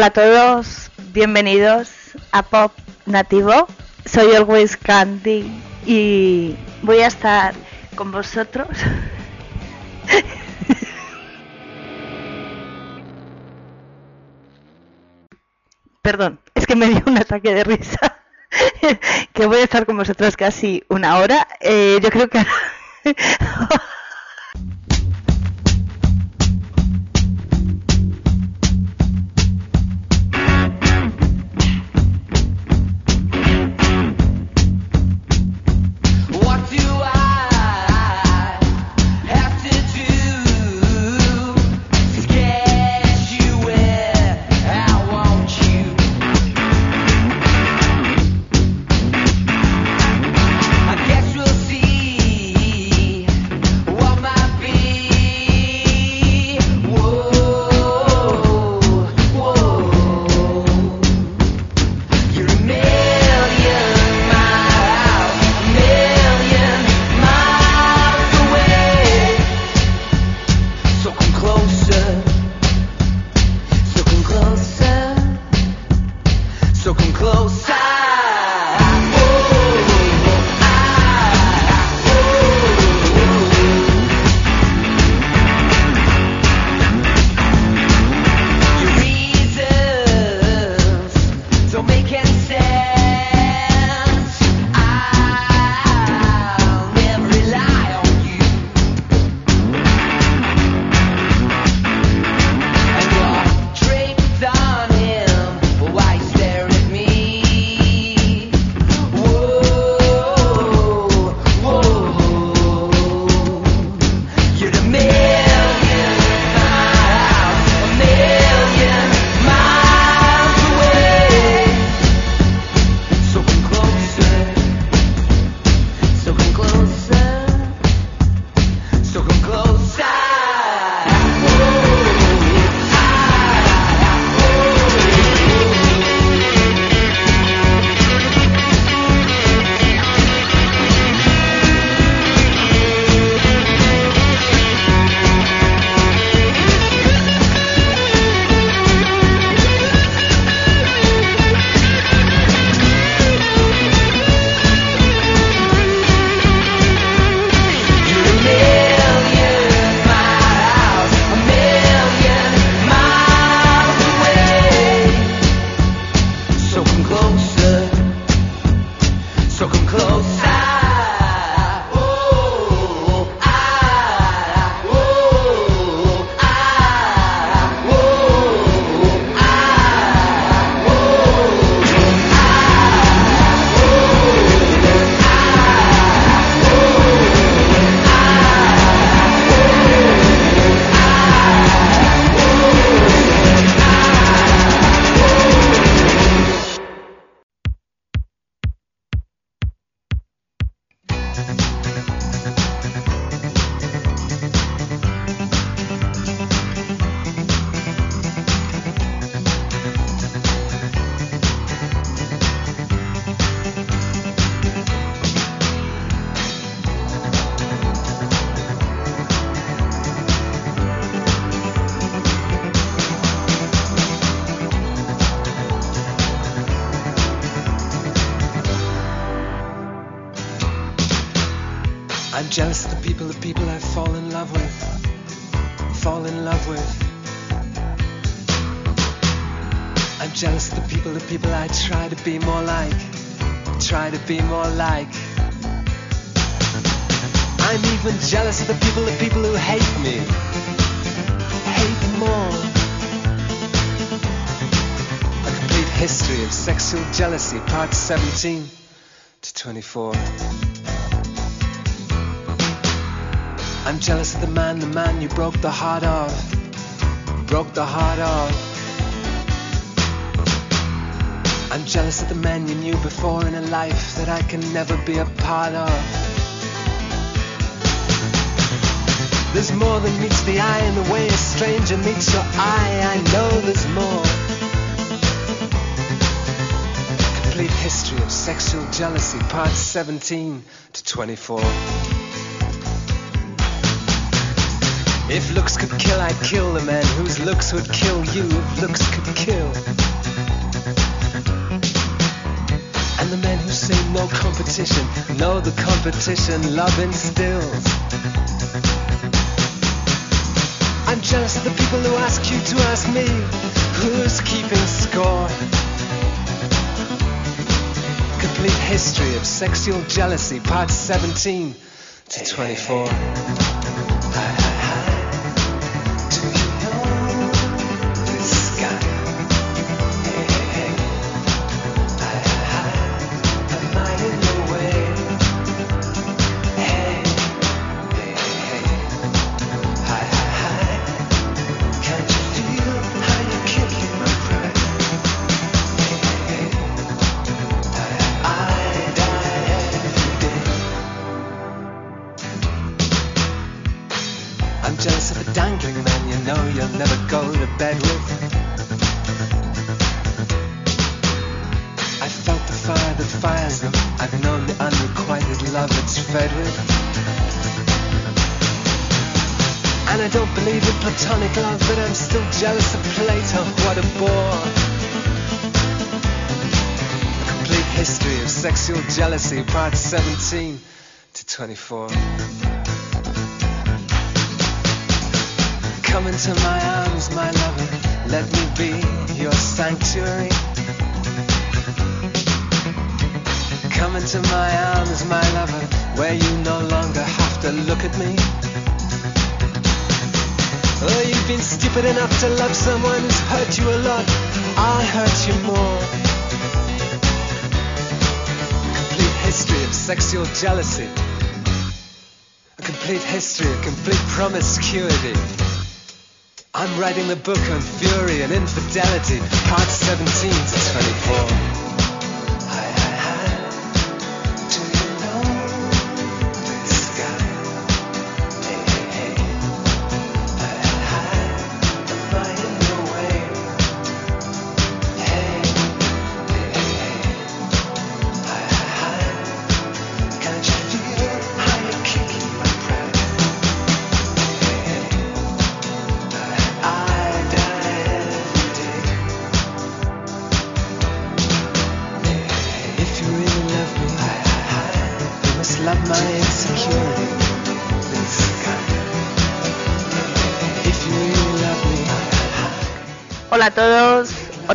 Hola a todos, bienvenidos a Pop Nativo. Soy Always Candy y voy a estar con vosotros. Perdón, es que me dio un ataque de risa. que voy a estar con vosotros casi una hora. Eh, yo creo que be more like. I'm even jealous of the people, the people who hate me. Hate more. A complete history of sexual jealousy, part 17 to 24. I'm jealous of the man, the man you broke the heart of. Broke the heart of. I'm jealous of the men you knew before in a life that I can never be a part of. There's more than meets the eye in the way a stranger meets your eye. I know there's more. Complete history of sexual jealousy, parts 17 to 24. If looks could kill, I'd kill the man whose looks would kill you if looks could kill. Who say no competition No, the competition love instills. I'm jealous of the people who ask you to ask me who's keeping score. Complete history of sexual jealousy, part 17 to 24. I'm still jealous of Plato. What a bore. A complete history of sexual jealousy, part 17 to 24. Come into my arms, my lover. Let me be your sanctuary. Come into my arms, my lover, where you no longer have to look at me. Oh, you've been stupid enough to love someone who's hurt you a lot. I'll hurt you more. Complete history of sexual jealousy. A complete history of complete promiscuity. I'm writing the book on fury and infidelity, part 17 to 24.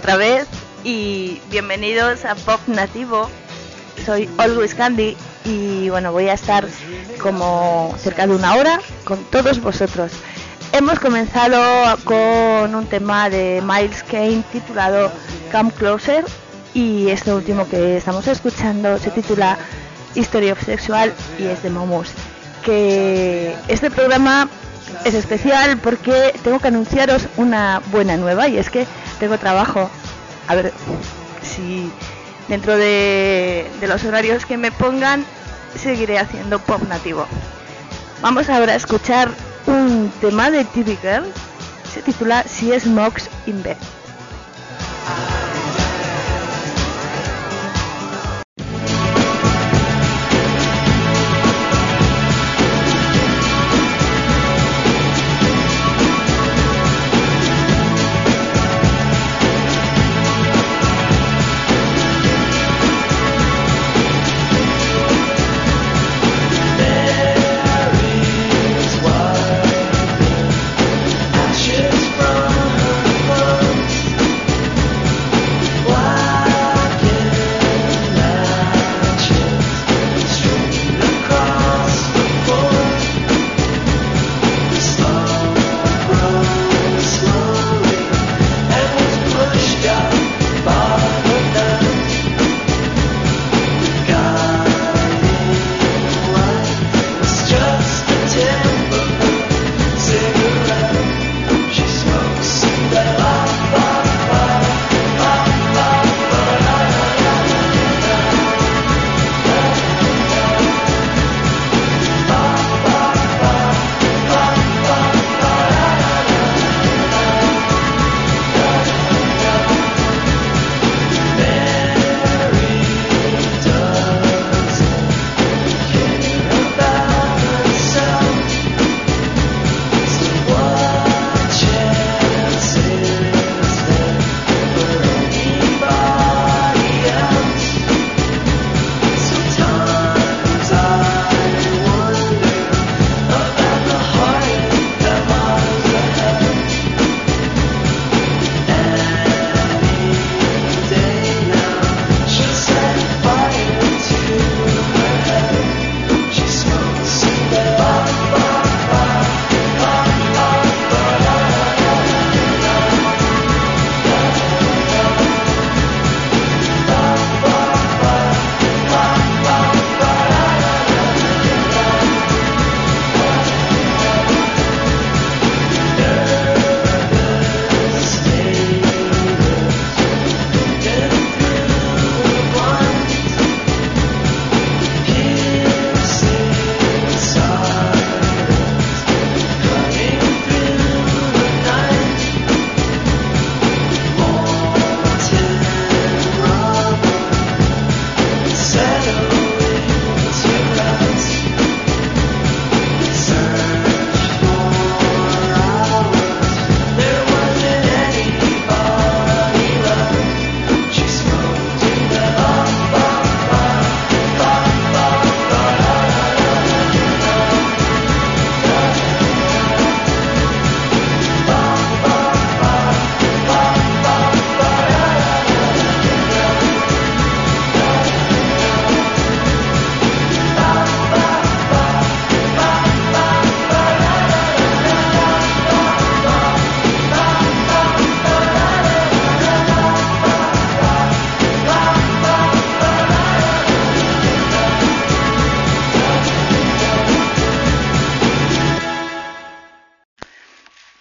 Otra vez y bienvenidos a Pop Nativo. Soy Always Candy y bueno, voy a estar como cerca de una hora con todos vosotros. Hemos comenzado con un tema de Miles Kane titulado Come Closer y este último que estamos escuchando se titula History of Sexual y es de Momus. Que este programa es especial porque tengo que anunciaros una buena nueva y es que tengo trabajo. A ver si dentro de, los horarios que me pongan seguiré haciendo pop nativo. Vamos ahora a escuchar un tema de TV Girl. Se titula Si Smokes in Bed.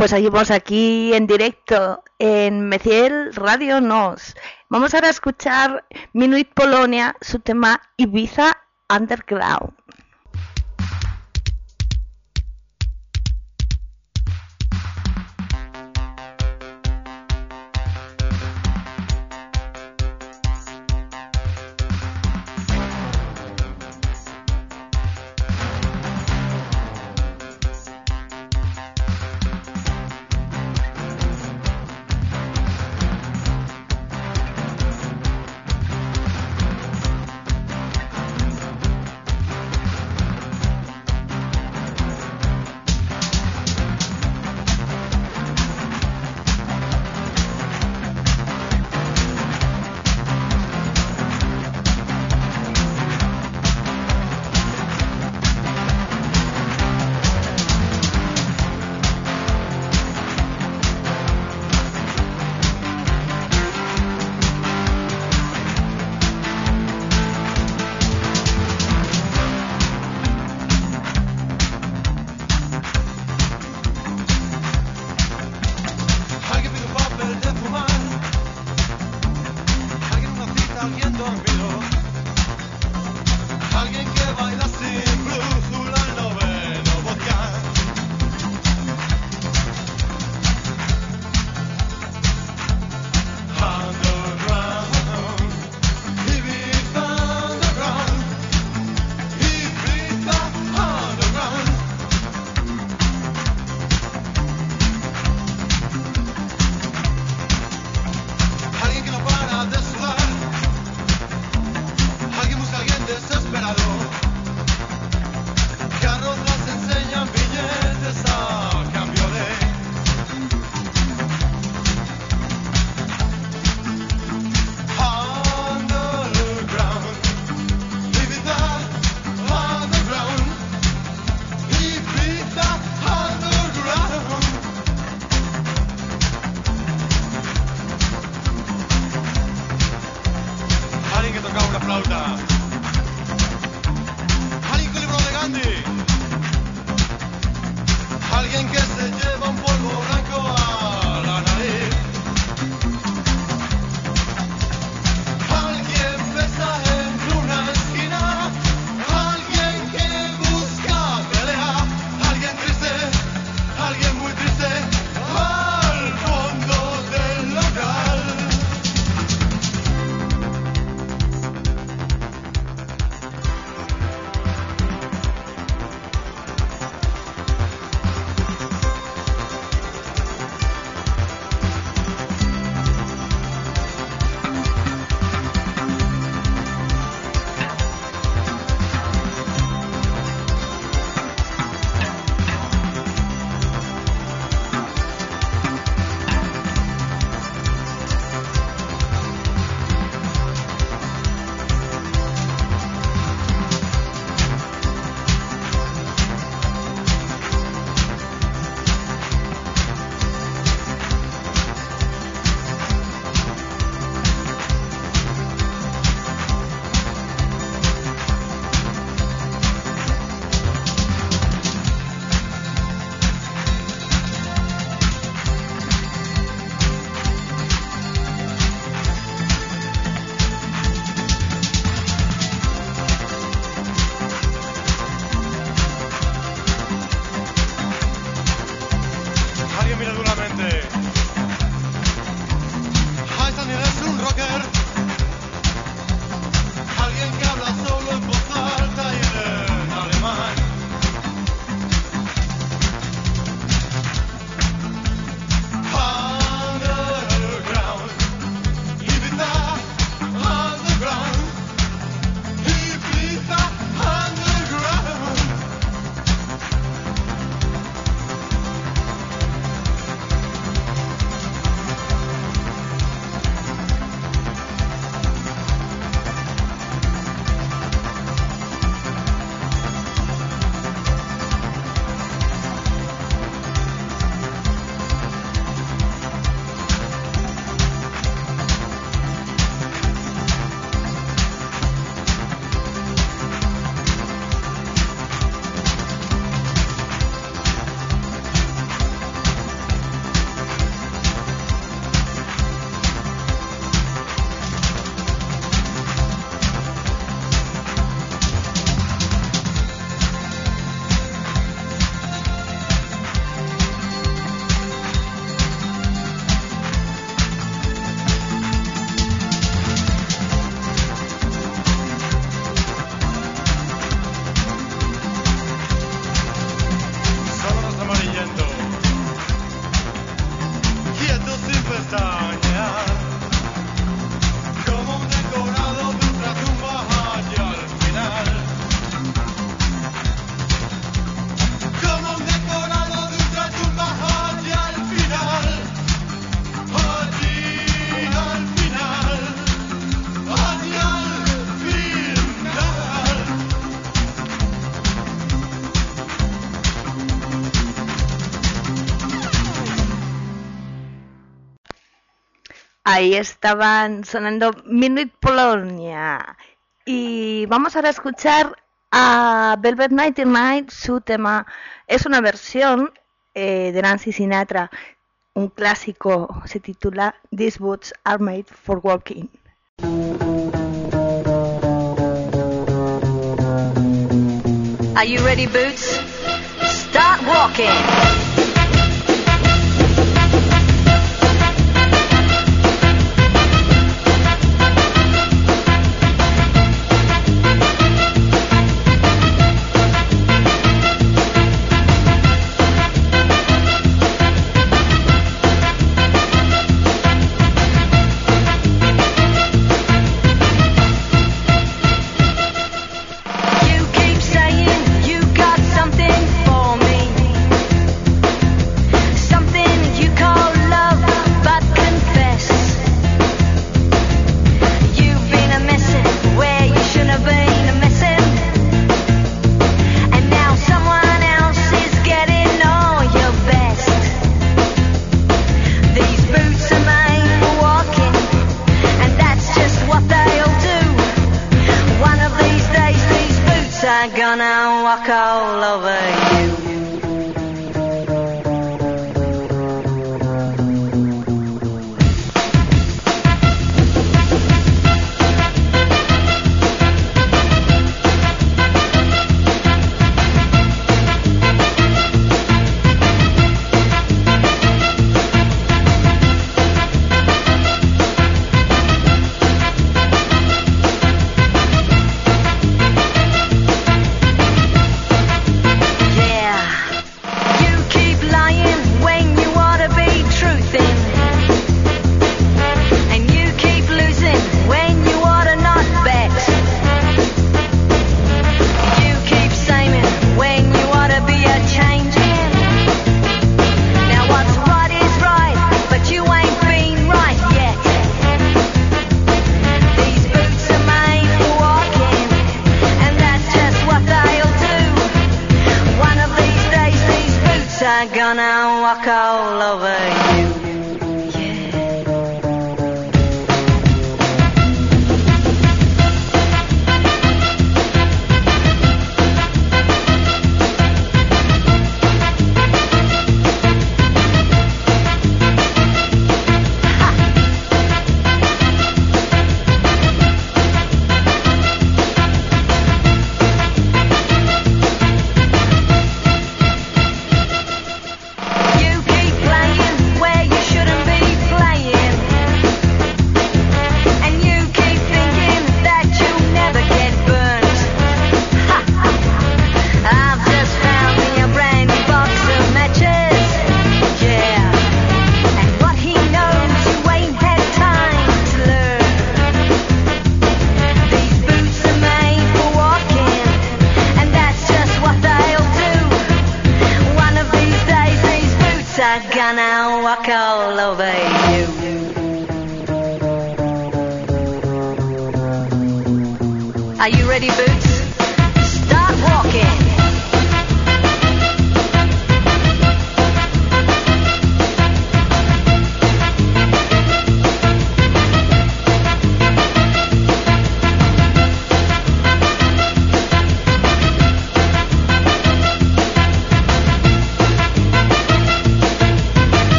Pues seguimos aquí en directo en Meciel Radio Nos. Vamos ahora a escuchar Minuit Polonia, su tema Ibiza Underground. Ahí estaban sonando Midnight Polonia. Y vamos ahora a escuchar a Velvet Nightingale. Su tema es una versión eh, de Nancy Sinatra. Un clásico se titula These Boots Are Made for Walking. Are you ready, Boots? Start walking. mwaka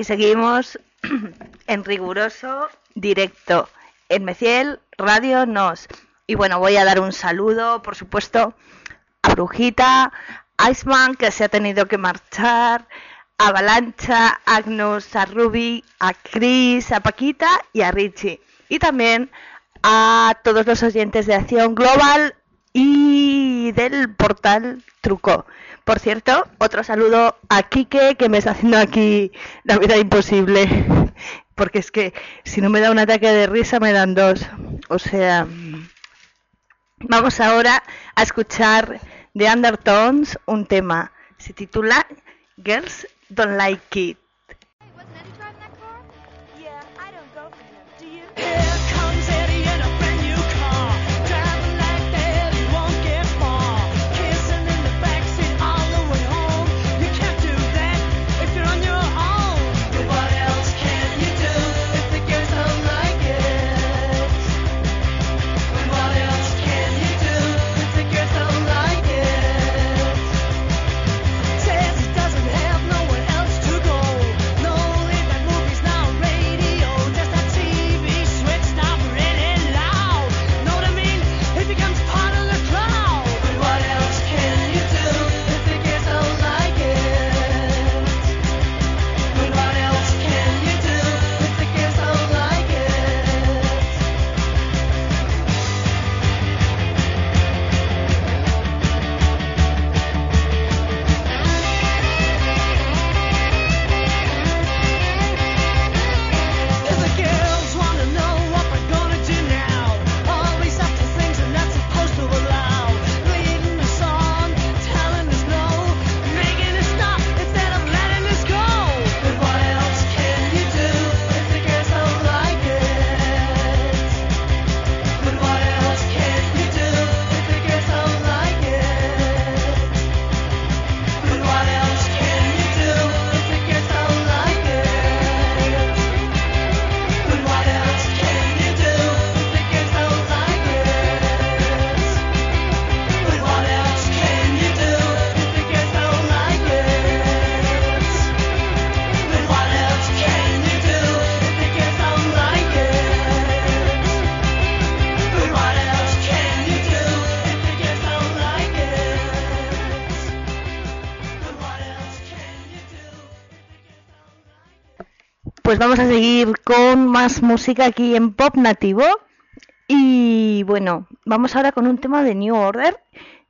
Aquí seguimos en riguroso directo en Meciel Radio Nos. Y bueno, voy a dar un saludo, por supuesto, a Brujita, Iceman, que se ha tenido que marchar, a Avalancha, a Agnus, a Ruby, a Chris, a Paquita y a Richie. Y también a todos los oyentes de Acción Global y del portal Truco. Por cierto, otro saludo a Quique, que me está haciendo aquí la vida imposible. Porque es que si no me da un ataque de risa, me dan dos. O sea, vamos ahora a escuchar de Undertones un tema. Se titula Girls Don't Like It. vamos a seguir con más música aquí en pop nativo. Y bueno, vamos ahora con un tema de New Order,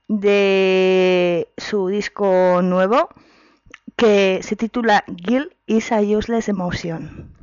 de su disco nuevo, que se titula Guilt is a Useless Emotion.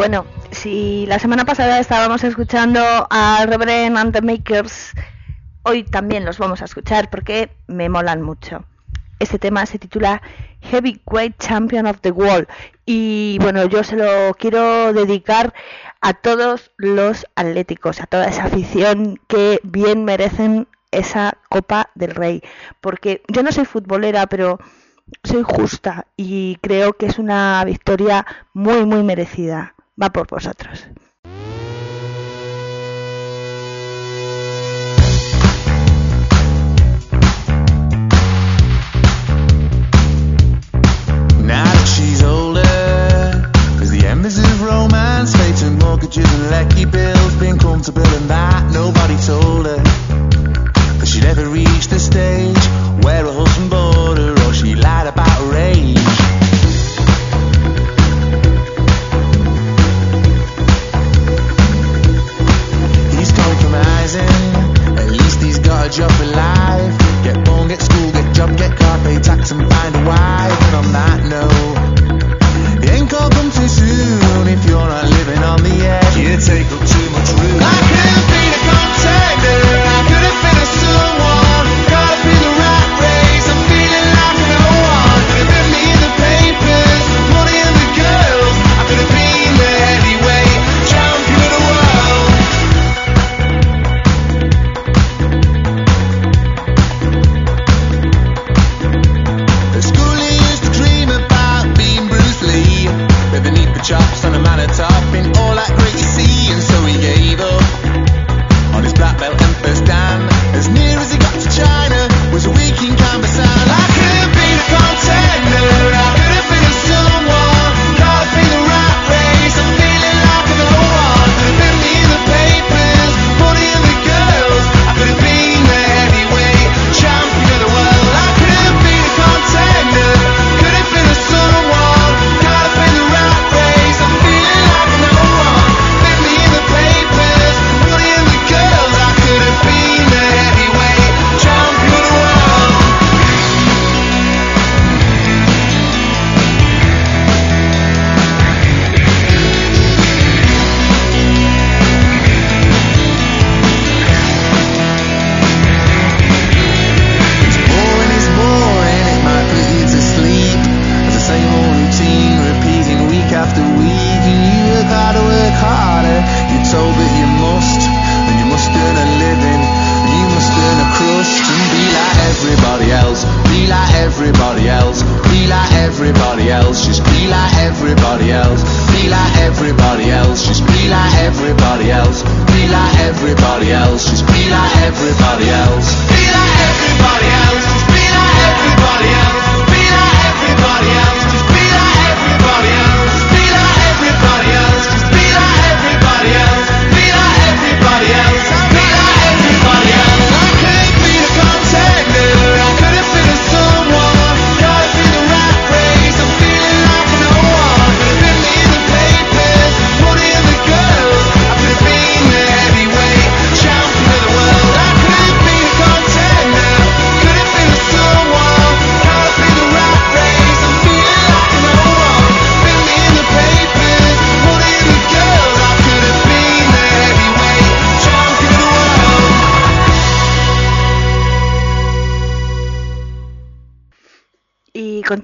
bueno, si la semana pasada estábamos escuchando a Reverend and the Makers, hoy también los vamos a escuchar porque me molan mucho. Este tema se titula Heavyweight Champion of the World y bueno, yo se lo quiero dedicar a todos los atléticos, a toda esa afición que bien merecen esa Copa del Rey, porque yo no soy futbolera, pero soy justa y creo que es una victoria muy, muy merecida. va por vosotros. and lucky bills, being comfortable in that nobody told her. But she never reached the stage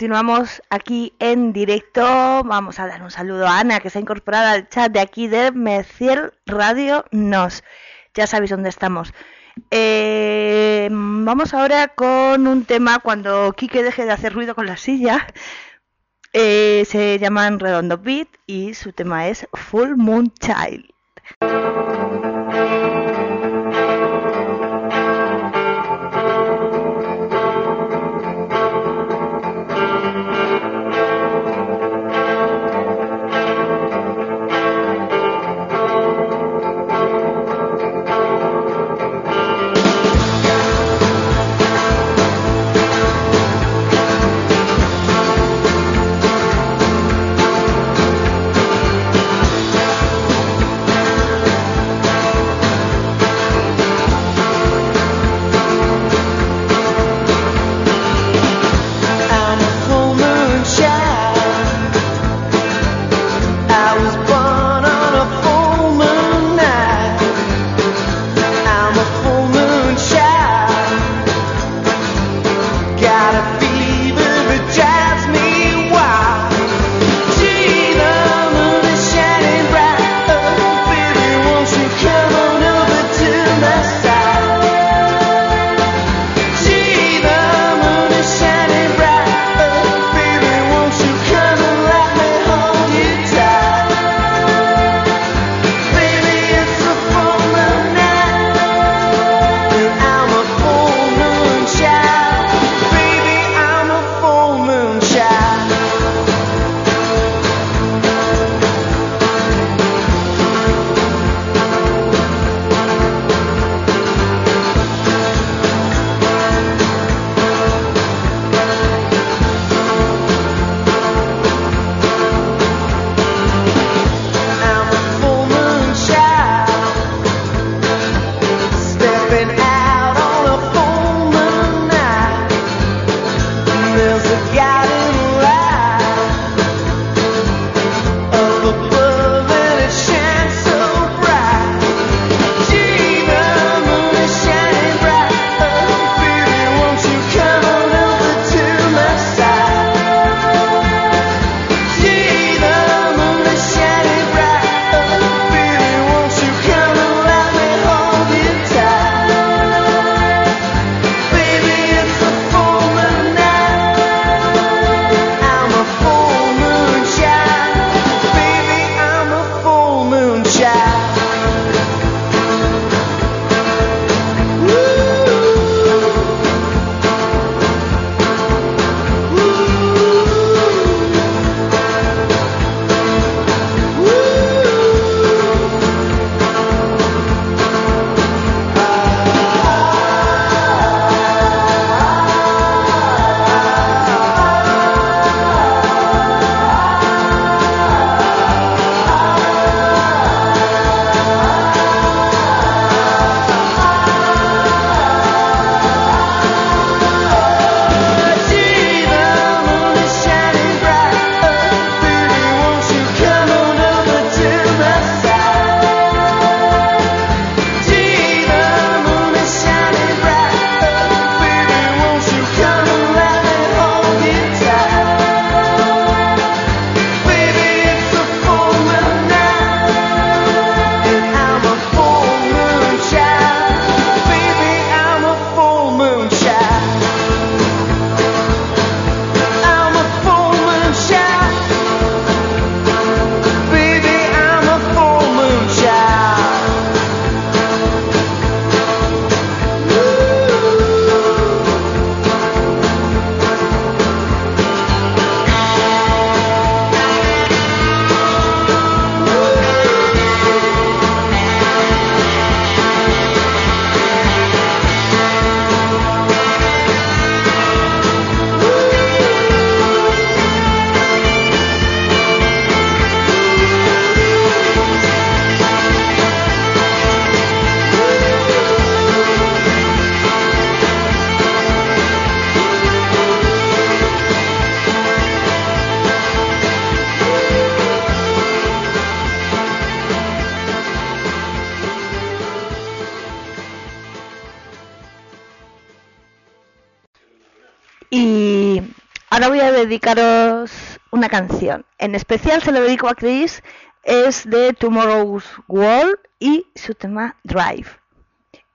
continuamos aquí en directo. Vamos a dar un saludo a Ana, que se ha incorporado al chat de aquí de Meciel Radio Nos. Ya sabéis dónde estamos. Eh, vamos ahora con un tema cuando Quique deje de hacer ruido con la silla. Eh, se llaman Redondo Beat y su tema es Full Moon Child. Y ahora voy a dedicaros una canción. En especial se lo dedico a Chris, es de Tomorrow's World y su tema Drive.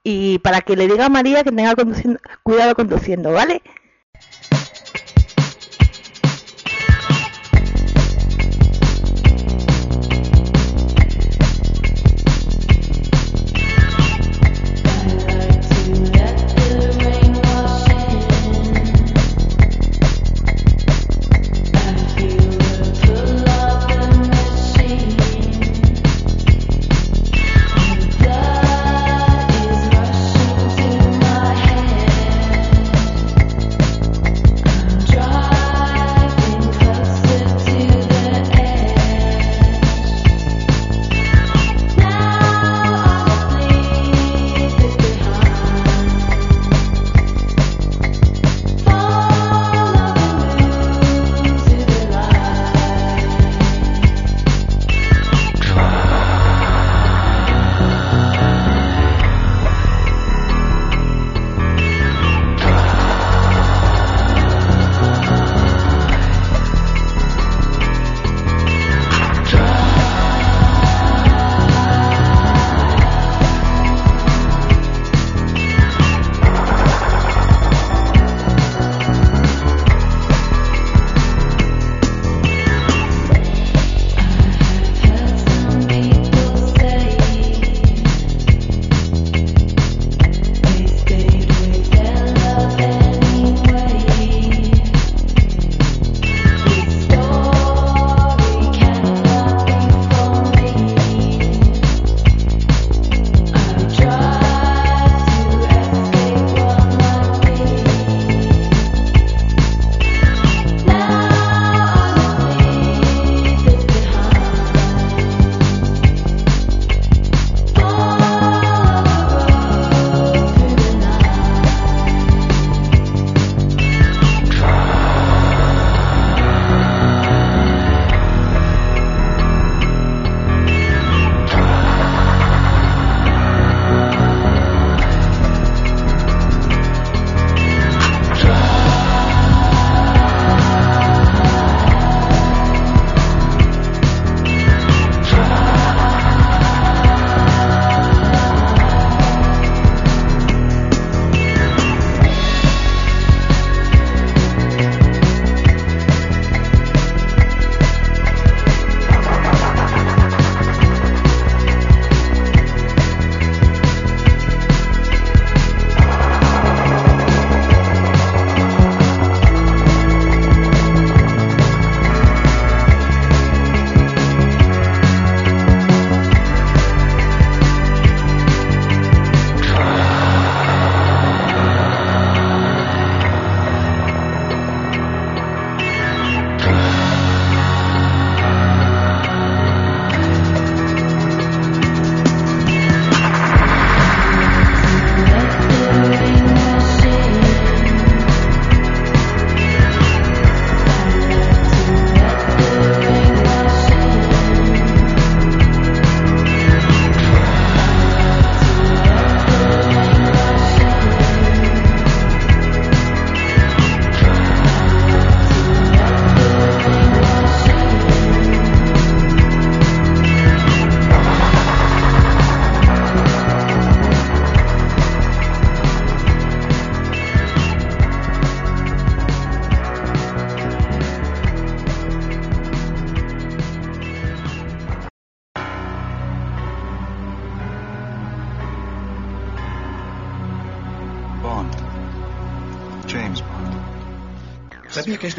Y para que le diga a María que tenga conduciendo- cuidado conduciendo, ¿vale?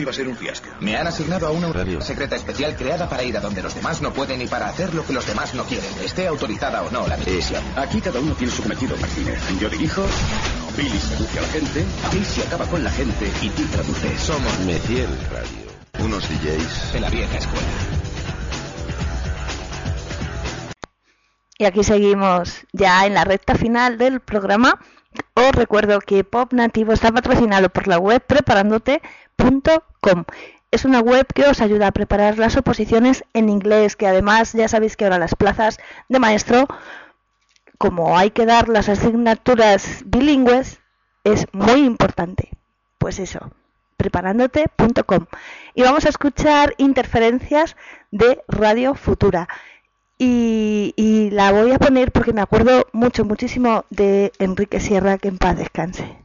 Iba a ser un fiasco. Me han asignado a una Radio. secreta especial creada para ir a donde los demás no pueden y para hacer lo que los demás no quieren, esté autorizada o no la misión. Aquí cada uno tiene su cometido, Martínez. Yo dirijo, Billy seduce a la gente, Casey acaba con la gente y tú traduces. Somos Meciel Radio. Unos DJs. de la vieja escuela. Y aquí seguimos ya en la recta final del programa. Os recuerdo que Pop Nativo está patrocinado por la web es una web que os ayuda a preparar las oposiciones en inglés, que además ya sabéis que ahora las plazas de maestro, como hay que dar las asignaturas bilingües, es muy importante. Pues eso, preparándote.com. Y vamos a escuchar interferencias de Radio Futura. Y, y, la voy a poner porque me acuerdo mucho, muchísimo de Enrique Sierra, que en paz descanse.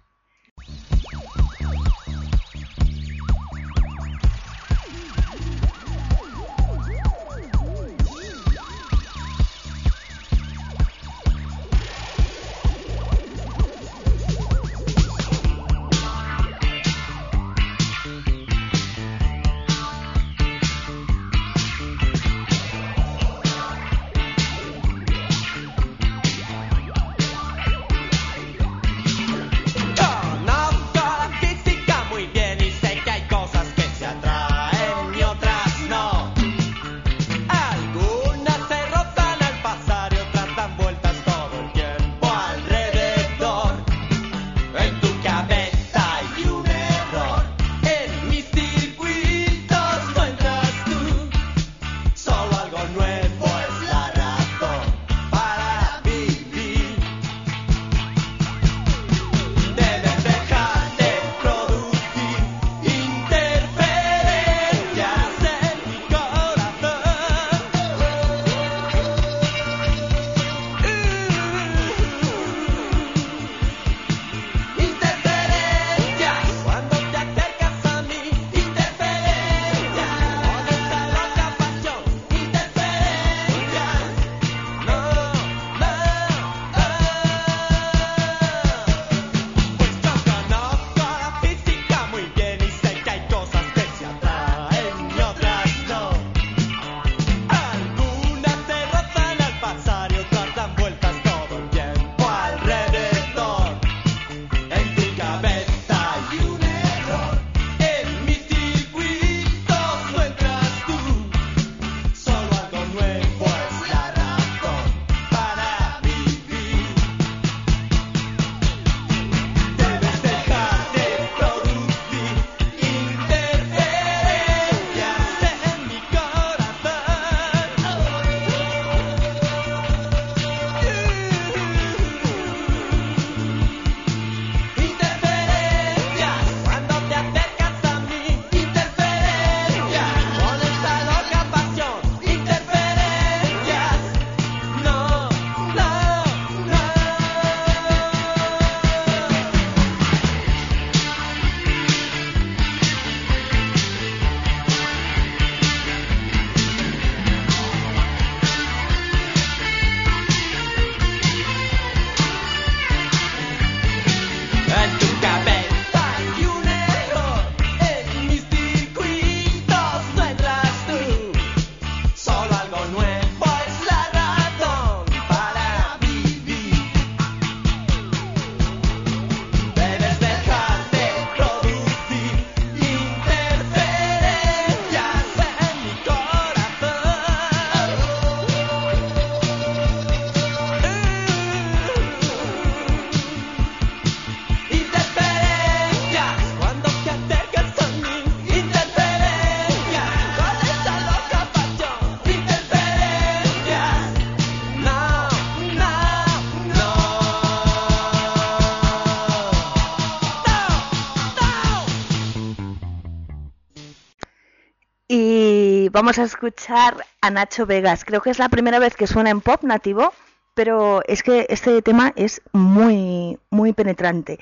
Vamos a escuchar a Nacho Vegas. Creo que es la primera vez que suena en pop nativo, pero es que este tema es muy, muy penetrante.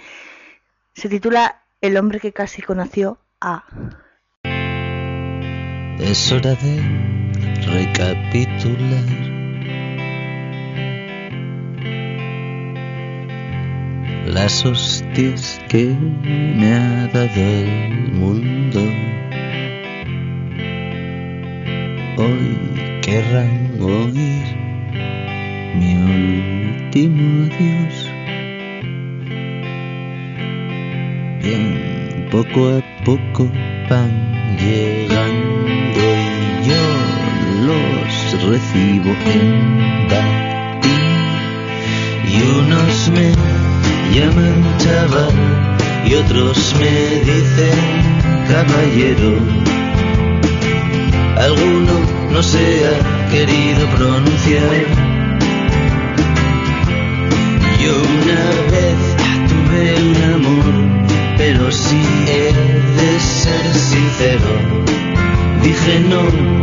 Se titula El hombre que casi conoció a. Es hora de recapitular. Las hostias que me ha dado el mundo hoy querrán oír mi último adiós. Bien, poco a poco van llegando y yo los recibo en batín. Y unos me llaman chaval y otros me dicen caballero alguno no se ha querido pronunciar. Yo una vez tuve un amor, pero si he de ser sincero, dije no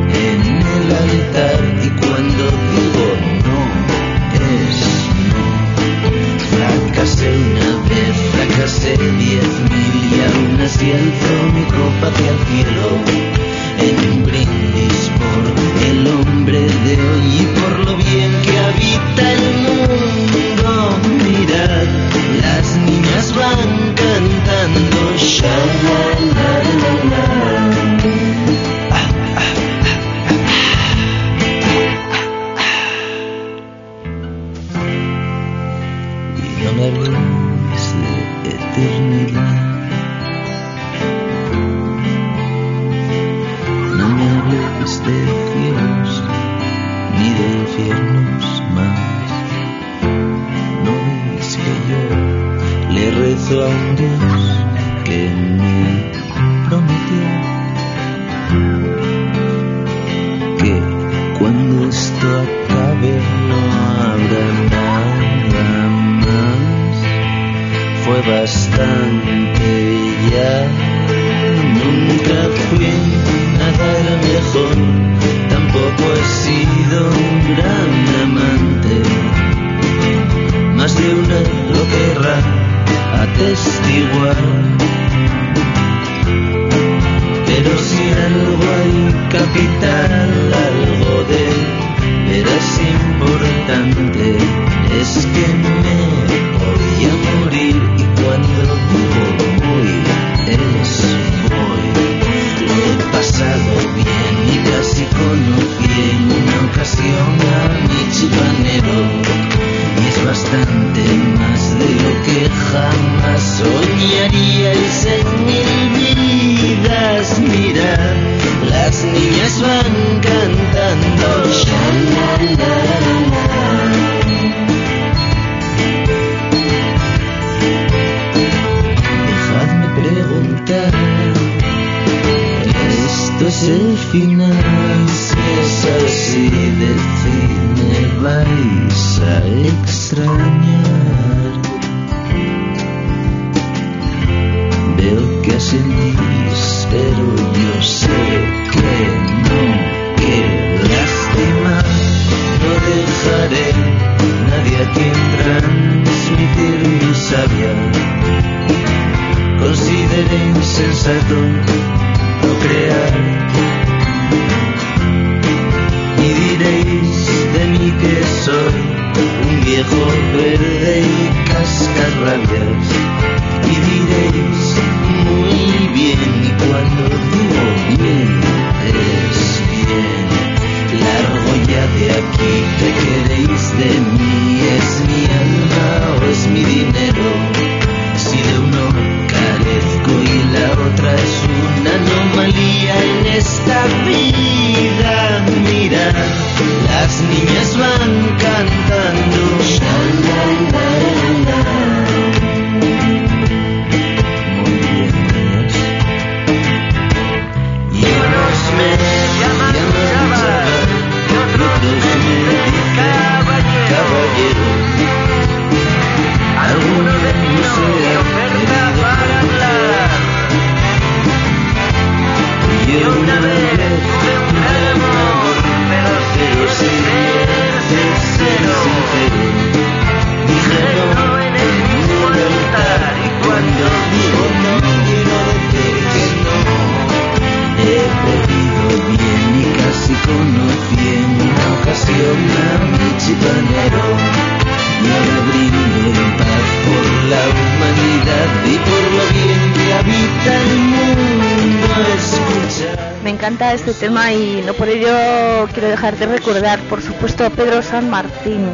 quiero dejar de recordar, por supuesto, a Pedro San Martín,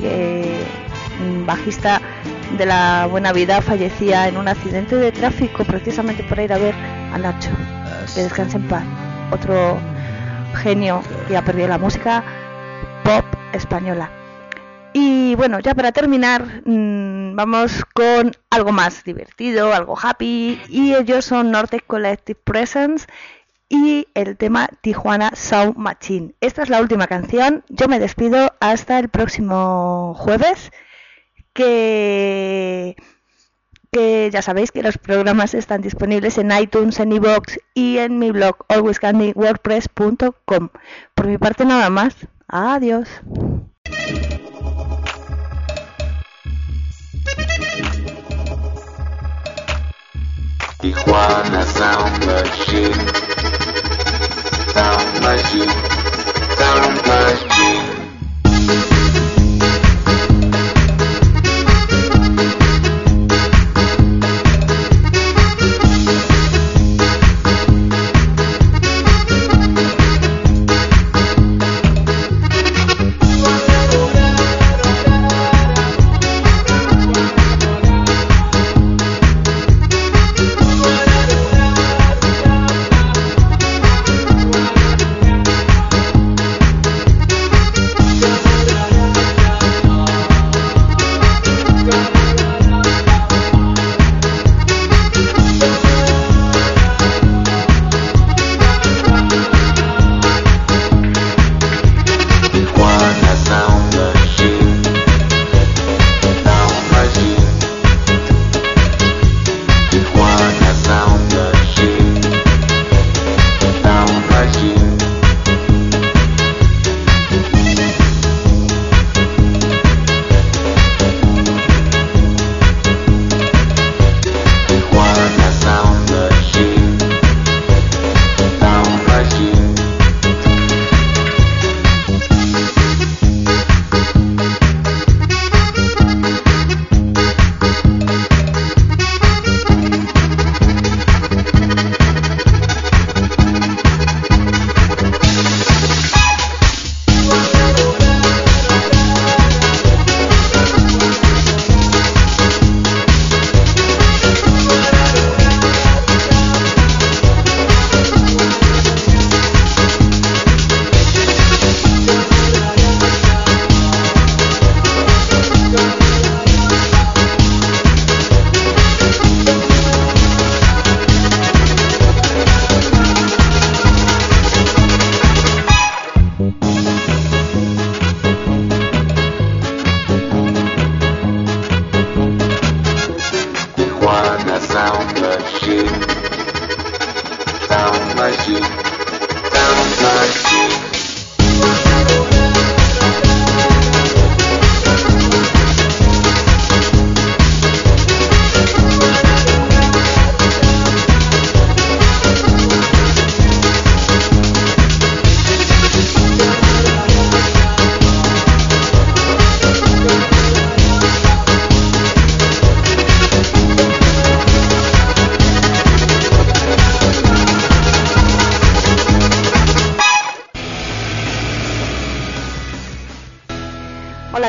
que mm, bajista de la Buena Vida fallecía en un accidente de tráfico precisamente por ir a ver a Nacho. Que descanse en paz. Otro genio que ha perdido la música pop española. Y bueno, ya para terminar, mm, vamos con algo más divertido, algo happy. Y ellos son Norte Collective Presence y el tema Tijuana Sound Machine. Esta es la última canción. Yo me despido hasta el próximo jueves. Que, ya sabéis que los programas están disponibles en iTunes, en iBox y en mi blog alwayscandywordpress.com. Por mi parte nada más. Adiós. Tijuana Sound Machine. Sound Machine. Sound Machine.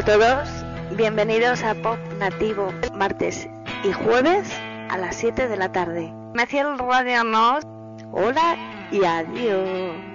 Todos, bienvenidos a Pop Nativo, martes y jueves a las 7 de la tarde. Me hacía el radio. Hola y adiós.